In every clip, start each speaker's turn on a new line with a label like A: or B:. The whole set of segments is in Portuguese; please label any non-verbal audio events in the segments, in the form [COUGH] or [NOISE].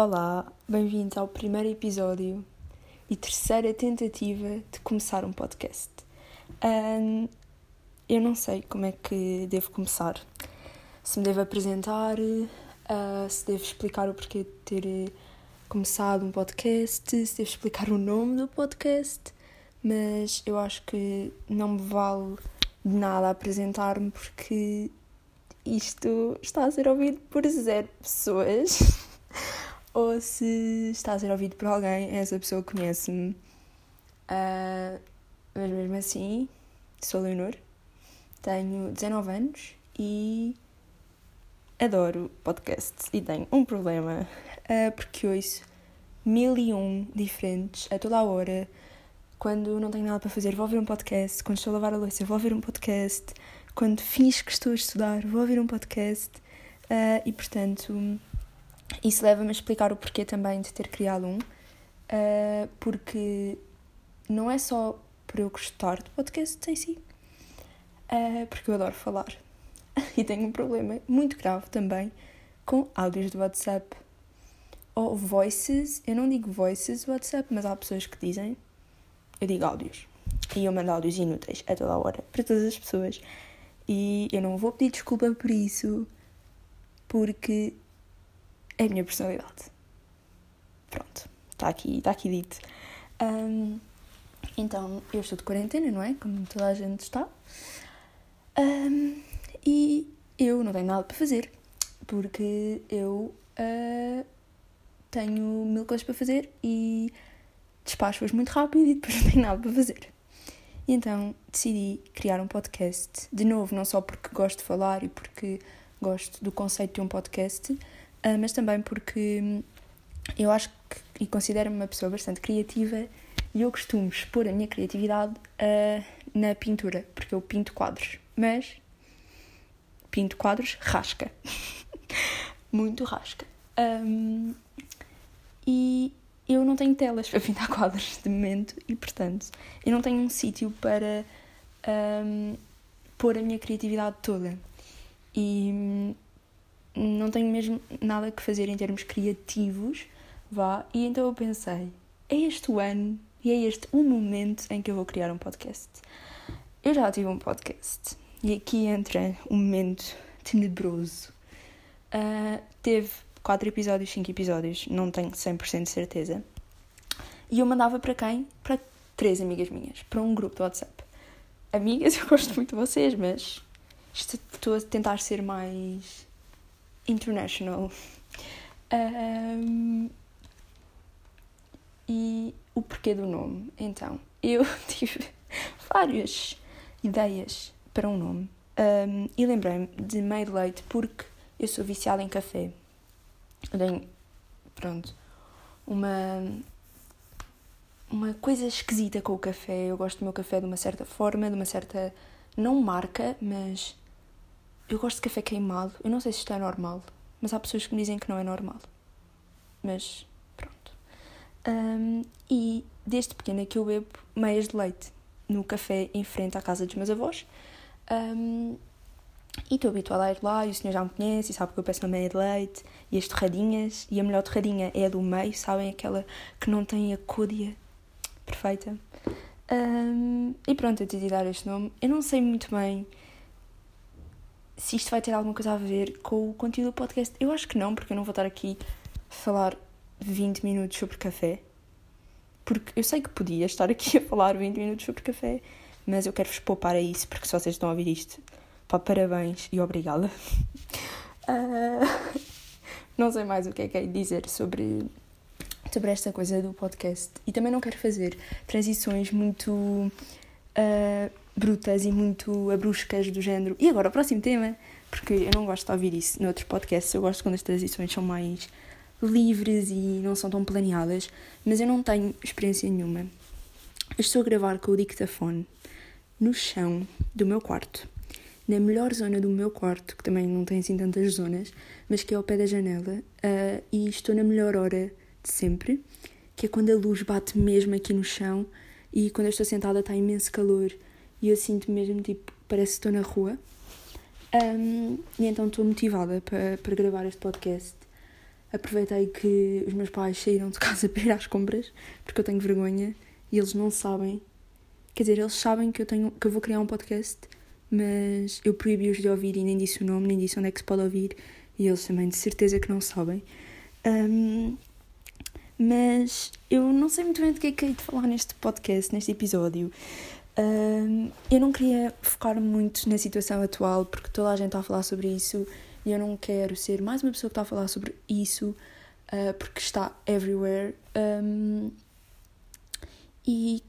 A: Olá, bem-vindos ao primeiro episódio e terceira tentativa de começar um podcast. Um, eu não sei como é que devo começar. Se me devo apresentar, uh, se devo explicar o porquê de ter começado um podcast, se devo explicar o nome do podcast, mas eu acho que não me vale de nada apresentar-me porque isto está a ser ouvido por zero pessoas. [LAUGHS] Ou se está a ser ouvido por alguém, essa pessoa conhece-me. Uh, mas mesmo assim, sou Leonor, tenho 19 anos e adoro podcasts. E tenho um problema, uh, porque ouço mil e um diferentes a toda a hora. Quando não tenho nada para fazer, vou ouvir um podcast. Quando estou a lavar a louça, vou ouvir um podcast quando fiz que estou a estudar, vou ouvir um podcast uh, e, portanto, isso leva-me a explicar o porquê também de ter criado um, uh, porque não é só por eu gostar de podcasts em si, uh, porque eu adoro falar [LAUGHS] e tenho um problema muito grave também com áudios do WhatsApp ou voices. Eu não digo voices WhatsApp, mas há pessoas que dizem, eu digo áudios. E eu mando áudios inúteis a toda a hora para todas as pessoas. E eu não vou pedir desculpa por isso, porque é a minha personalidade. Pronto, está aqui, está aqui dito. Um, então, eu estou de quarentena, não é? Como toda a gente está. Um, e eu não tenho nada para fazer, porque eu uh, tenho mil coisas para fazer e despacho-as muito rápido e depois [LAUGHS] não tenho nada para fazer. E então decidi criar um podcast, de novo, não só porque gosto de falar e porque gosto do conceito de um podcast, ah, mas também porque eu acho que, e considero-me uma pessoa bastante criativa e eu costumo expor a minha criatividade uh, na pintura, porque eu pinto quadros, mas pinto quadros rasca. [LAUGHS] Muito rasca. Um, e eu não tenho telas para [LAUGHS] pintar quadros de momento e, portanto, eu não tenho um sítio para um, pôr a minha criatividade toda. E não tenho mesmo nada que fazer em termos criativos, vá. E então eu pensei, é este o ano e é este o momento em que eu vou criar um podcast. Eu já tive um podcast e aqui entra um momento tenebroso. Uh, teve 4 episódios, 5 episódios, não tenho 100% de certeza. E eu mandava para quem? Para três amigas minhas, para um grupo do WhatsApp. Amigas, [LAUGHS] eu gosto muito de vocês, mas estou a tentar ser mais international. Um, e o porquê do nome? Então, eu [LAUGHS] tive várias ideias para um nome um, e lembrei-me de Made Late porque eu sou viciada em café. Eu tenho, pronto, uma, uma coisa esquisita com o café. Eu gosto do meu café de uma certa forma, de uma certa. não marca, mas. Eu gosto de café queimado. Eu não sei se isto é normal, mas há pessoas que me dizem que não é normal. Mas pronto. Um, e desde pequena que eu bebo meias de leite no café em frente à casa dos meus avós. Um, e estou habituada a ir lá e o senhor já me conhece e sabe que eu peço uma meia de leite e as torradinhas. E a melhor torradinha é a do meio, sabem? Aquela que não tem a côdea perfeita. Um, e pronto, eu decidi dar este nome. Eu não sei muito bem se isto vai ter alguma coisa a ver com o conteúdo do podcast. Eu acho que não, porque eu não vou estar aqui a falar 20 minutos sobre café. Porque eu sei que podia estar aqui a falar 20 minutos sobre café, mas eu quero-vos poupar a isso, porque se vocês estão a ouvir isto, Pá, parabéns e obrigada. Uh, [LAUGHS] não sei mais o que é que é dizer sobre, sobre esta coisa do podcast. E também não quero fazer transições muito uh, brutas e muito abruscas do género. E agora o próximo tema, porque eu não gosto de ouvir isso noutros podcasts, eu gosto quando as transições são mais livres e não são tão planeadas, mas eu não tenho experiência nenhuma. Estou a gravar com o dictafone no chão do meu quarto na melhor zona do meu quarto, que também não tem assim tantas zonas, mas que é ao pé da janela, uh, e estou na melhor hora de sempre, que é quando a luz bate mesmo aqui no chão e quando eu estou sentada está imenso calor e eu sinto mesmo tipo, parece que estou na rua. Um, e então estou motivada para, para gravar este podcast. aproveitei que os meus pais saíram de casa [LAUGHS] para ir às compras, porque eu tenho vergonha e eles não sabem. Quer dizer, eles sabem que eu, tenho, que eu vou criar um podcast, mas eu proibi-os de ouvir e nem disse o nome, nem disse onde é que se pode ouvir, e eles também de certeza que não sabem. Um, mas eu não sei muito bem do que é que hei de falar neste podcast, neste episódio. Um, eu não queria focar muito na situação atual, porque toda a gente está a falar sobre isso e eu não quero ser mais uma pessoa que está a falar sobre isso, uh, porque está everywhere. Um, e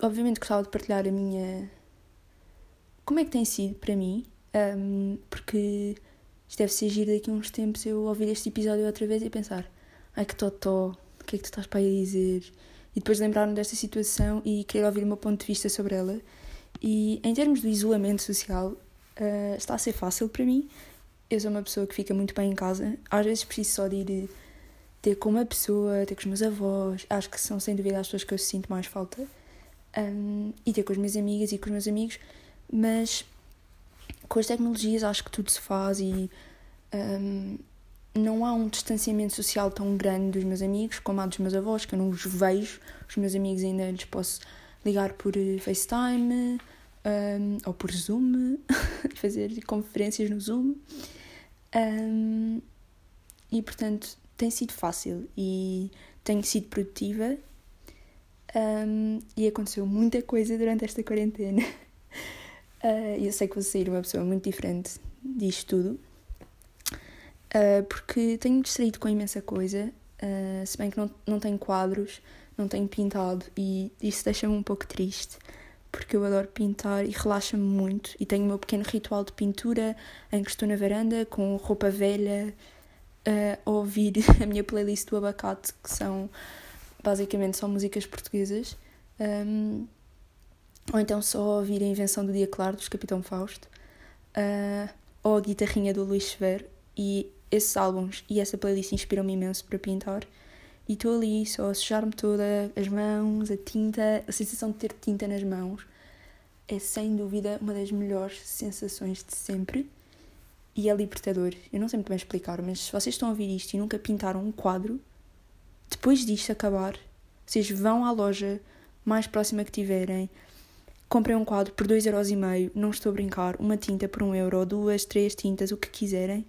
A: obviamente gostava de partilhar a minha. Como é que tem sido para mim, um, porque isto deve ser giro daqui a uns tempos eu ouvir este episódio outra vez e pensar: ai que totó, o que é que tu estás para aí dizer? E depois lembrar-me desta situação e querer ouvir o meu ponto de vista sobre ela. E em termos do isolamento social, uh, está a ser fácil para mim. Eu sou uma pessoa que fica muito bem em casa. Às vezes preciso só de ir ter com uma pessoa, ter com os meus avós. Acho que são sem dúvida as pessoas que eu sinto mais falta. Um, e ter com as minhas amigas e com os meus amigos. Mas com as tecnologias acho que tudo se faz e um, não há um distanciamento social tão grande dos meus amigos como há dos meus avós, que eu não os vejo. Os meus amigos ainda lhes posso ligar por eh, FaceTime um, ou por Zoom, [LAUGHS] fazer conferências no Zoom. Um, e portanto tem sido fácil e tenho sido produtiva. Um, e aconteceu muita coisa durante esta quarentena. Uh, [LAUGHS] eu sei que vou sair uma pessoa muito diferente disto tudo uh, porque tenho distraído com imensa coisa, uh, se bem que não, não tenho quadros, não tenho pintado e isso deixa-me um pouco triste, porque eu adoro pintar e relaxa-me muito e tenho o meu pequeno ritual de pintura em que estou na varanda com roupa velha uh, ouvir [LAUGHS] a minha playlist do abacate, que são basicamente só músicas portuguesas. Um, ou então só ouvir a Invenção do Dia Claro dos Capitão Fausto, uh, ou a guitarrinha do Luís Severo, e esses álbuns e essa playlist inspiram-me imenso para pintar. E estou ali só a sujar-me toda, as mãos, a tinta, a sensação de ter tinta nas mãos é sem dúvida uma das melhores sensações de sempre e é libertador. Eu não sei muito bem explicar, mas se vocês estão a ouvir isto e nunca pintaram um quadro, depois disto acabar, vocês vão à loja mais próxima que tiverem, comprem um quadro por 2,5€, não estou a brincar, uma tinta por 1 euro, duas, três tintas, o que quiserem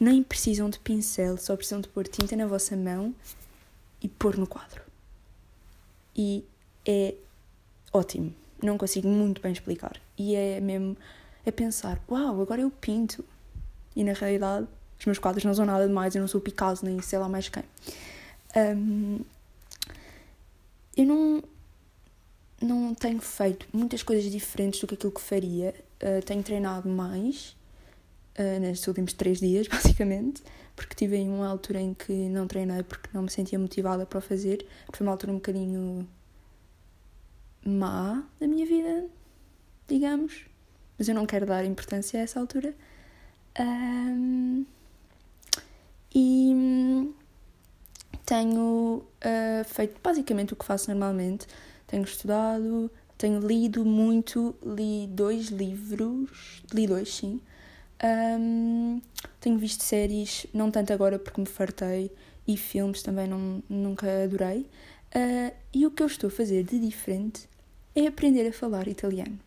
A: nem precisam de pincel, só precisam de pôr tinta na vossa mão e pôr no quadro. E é ótimo. Não consigo muito bem explicar. E é mesmo é pensar, uau, agora eu pinto. E na realidade, os meus quadros não são nada demais, eu não sou Picasso nem sei lá mais quem. Um, eu não, não tenho feito muitas coisas diferentes do que aquilo que faria. Uh, tenho treinado mais uh, nestes últimos três dias, [LAUGHS] basicamente, porque tive em uma altura em que não treinei porque não me sentia motivada para o fazer, foi uma altura um bocadinho má da minha vida, digamos, mas eu não quero dar importância a essa altura. Um, e tenho uh, feito basicamente o que faço normalmente. Tenho estudado, tenho lido muito, li dois livros, li dois, sim, um, tenho visto séries, não tanto agora porque me fartei, e filmes também não, nunca adorei. Uh, e o que eu estou a fazer de diferente é aprender a falar italiano.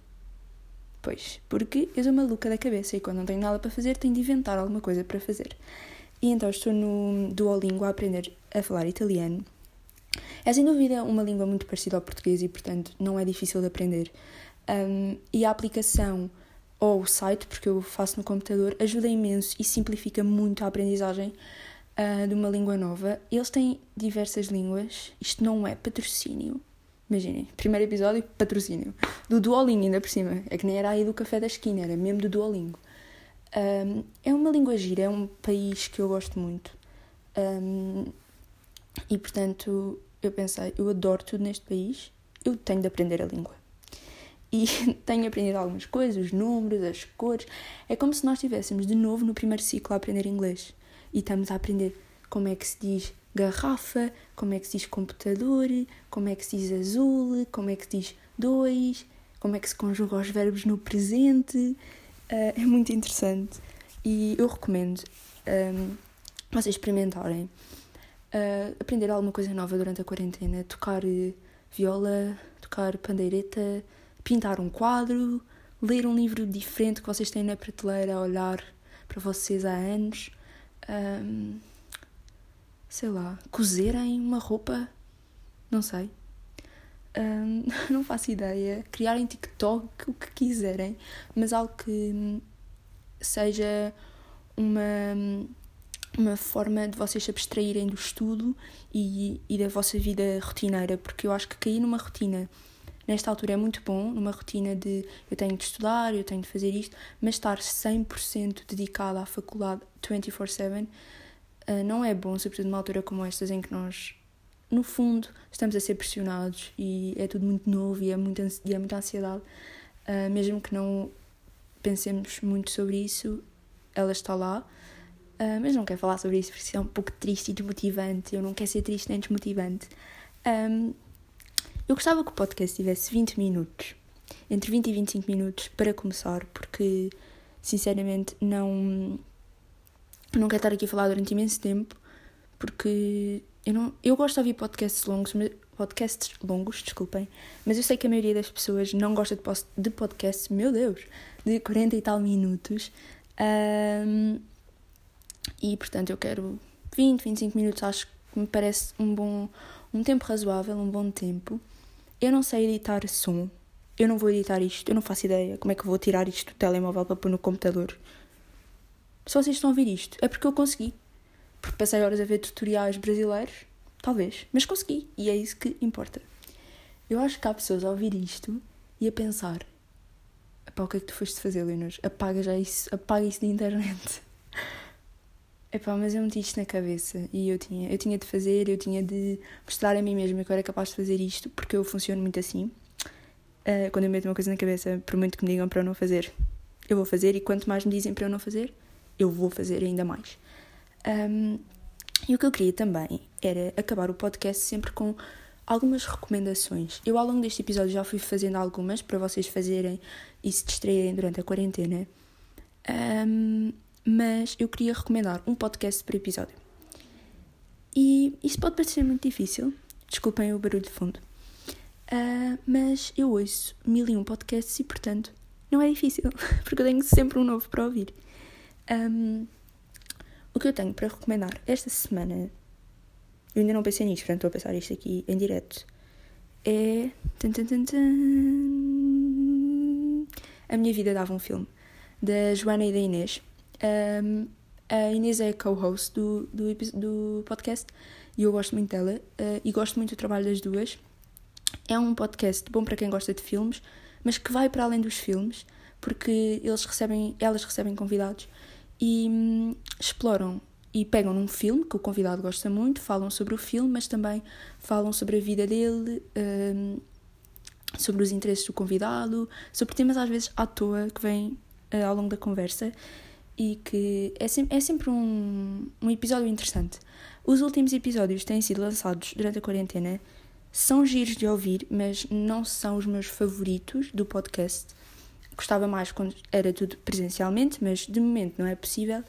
A: Pois, porque eu sou maluca da cabeça e quando não tenho nada para fazer tenho de inventar alguma coisa para fazer. E então estou no Duolingo a aprender a falar italiano. É sem dúvida uma língua muito parecida ao português e, portanto, não é difícil de aprender. Um, e a aplicação ou o site, porque eu faço no computador, ajuda imenso e simplifica muito a aprendizagem uh, de uma língua nova. Eles têm diversas línguas, isto não é patrocínio. Imaginem, primeiro episódio, patrocínio. Do Duolingo, ainda por cima. É que nem era aí do café da esquina, era mesmo do Duolingo. Um, é uma língua gira, é um país que eu gosto muito. Um, e portanto, eu pensei, eu adoro tudo neste país, eu tenho de aprender a língua e [LAUGHS] tenho aprendido algumas coisas, os números, as cores. É como se nós estivéssemos de novo no primeiro ciclo a aprender inglês e estamos a aprender como é que se diz garrafa, como é que se diz computador, como é que se diz azul, como é que se diz dois, como é que se conjuga os verbos no presente. Uh, é muito interessante e eu recomendo. Um, vocês experimentarem uh, aprender alguma coisa nova durante a quarentena, tocar viola, tocar pandeireta, pintar um quadro, ler um livro diferente que vocês têm na prateleira a olhar para vocês há anos. Um, sei lá, cozerem uma roupa, não sei. Um, [LAUGHS] não faço ideia. Criarem TikTok, o que quiserem, mas algo que seja uma, uma forma de vocês se abstraírem do estudo e, e da vossa vida rotineira, porque eu acho que cair numa rotina nesta altura é muito bom, numa rotina de eu tenho de estudar, eu tenho de fazer isto, mas estar 100% dedicada à faculdade 24/7 uh, não é bom, sobretudo numa altura como estas em que nós, no fundo, estamos a ser pressionados e é tudo muito novo e é, muito, e é muita ansiedade. Uh, mesmo que não pensemos muito sobre isso, ela está lá. Uh, mas não quero falar sobre isso porque isso é um pouco triste e desmotivante. Eu não quero ser triste nem desmotivante. Um, eu gostava que o podcast tivesse 20 minutos, entre 20 e 25 minutos, para começar, porque sinceramente não, não quero estar aqui a falar durante imenso tempo, porque eu, não, eu gosto de ouvir podcasts longos, podcasts longos, desculpem, mas eu sei que a maioria das pessoas não gosta de, de podcasts, meu Deus, de 40 e tal minutos. Um, e portanto eu quero 20, 25 minutos, acho que me parece um bom um tempo razoável, um bom tempo. Eu não sei editar som. Eu não vou editar isto. Eu não faço ideia como é que vou tirar isto do telemóvel para pôr no computador. Se vocês estão a ouvir isto, é porque eu consegui. Porque passei horas a ver tutoriais brasileiros. Talvez. Mas consegui. E é isso que importa. Eu acho que há pessoas a ouvir isto e a pensar: Epá, o que é que tu foste fazer, Leonor? Apaga já isso. Apaga isso da internet. [LAUGHS] Epá, mas eu meti isto na cabeça e eu tinha, eu tinha de fazer, eu tinha de mostrar a mim mesma que eu era capaz de fazer isto, porque eu funciono muito assim. Uh, quando eu meto uma coisa na cabeça, por muito que me digam para eu não fazer, eu vou fazer, e quanto mais me dizem para eu não fazer, eu vou fazer ainda mais. Um, e o que eu queria também era acabar o podcast sempre com algumas recomendações. Eu, ao longo deste episódio, já fui fazendo algumas para vocês fazerem e se distraírem durante a quarentena. Um, mas eu queria recomendar um podcast por episódio. E isso pode parecer muito difícil, desculpem o barulho de fundo, uh, mas eu ouço mil e um podcasts e, portanto, não é difícil, [LAUGHS] porque eu tenho sempre um novo para ouvir. Um, o que eu tenho para recomendar esta semana, eu ainda não pensei nisto, portanto estou a pensar isto aqui em direto, é. A Minha Vida Dava um Filme, da Joana e da Inês. Um, a Inês é co-host do, do, do podcast e eu gosto muito dela uh, e gosto muito do trabalho das duas. É um podcast bom para quem gosta de filmes, mas que vai para além dos filmes, porque eles recebem, elas recebem convidados e hum, exploram e pegam num filme que o convidado gosta muito, falam sobre o filme, mas também falam sobre a vida dele, um, sobre os interesses do convidado, sobre temas às vezes à toa que vêm uh, ao longo da conversa e que é, sem, é sempre um, um episódio interessante. Os últimos episódios têm sido lançados durante a quarentena, são giros de ouvir, mas não são os meus favoritos do podcast. Gostava mais quando era tudo presencialmente, mas de momento não é possível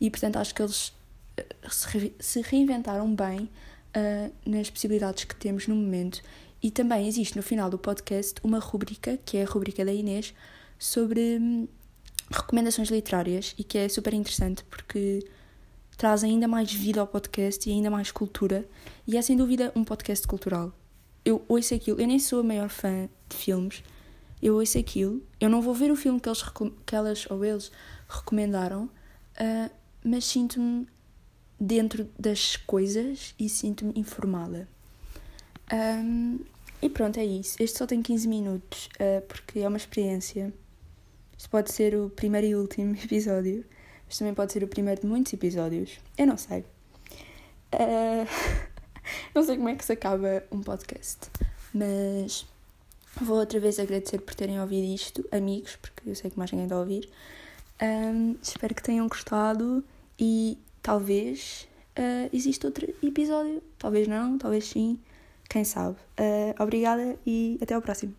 A: e portanto acho que eles eh, se reinventaram bem uh, nas possibilidades que temos no momento. E também existe no final do podcast uma rubrica, que é a rubrica da Inês, sobre hum, recomendações literárias e que é super interessante porque traz ainda mais vida ao podcast e ainda mais cultura. E é sem dúvida um podcast cultural. Eu ouço aquilo, eu nem sou a maior fã de filmes, eu ouço aquilo, eu não vou ver o filme que, eles, que elas ou eles recomendaram, uh, mas sinto-me dentro das coisas e sinto-me informada. Um, e pronto, é isso. Este só tem 15 minutos, uh, porque é uma experiência isto pode ser o primeiro e último [LAUGHS] episódio, mas também pode ser o primeiro de muitos episódios. Eu não sei. Uh, [LAUGHS] não sei como é que se acaba um podcast, mas vou outra vez agradecer por terem ouvido isto, amigos, porque eu sei que mais ninguém está a ouvir. Um, espero que tenham gostado e talvez uh, exista outro episódio. Talvez não, talvez sim. Quem sabe. Uh, obrigada e até ao próximo.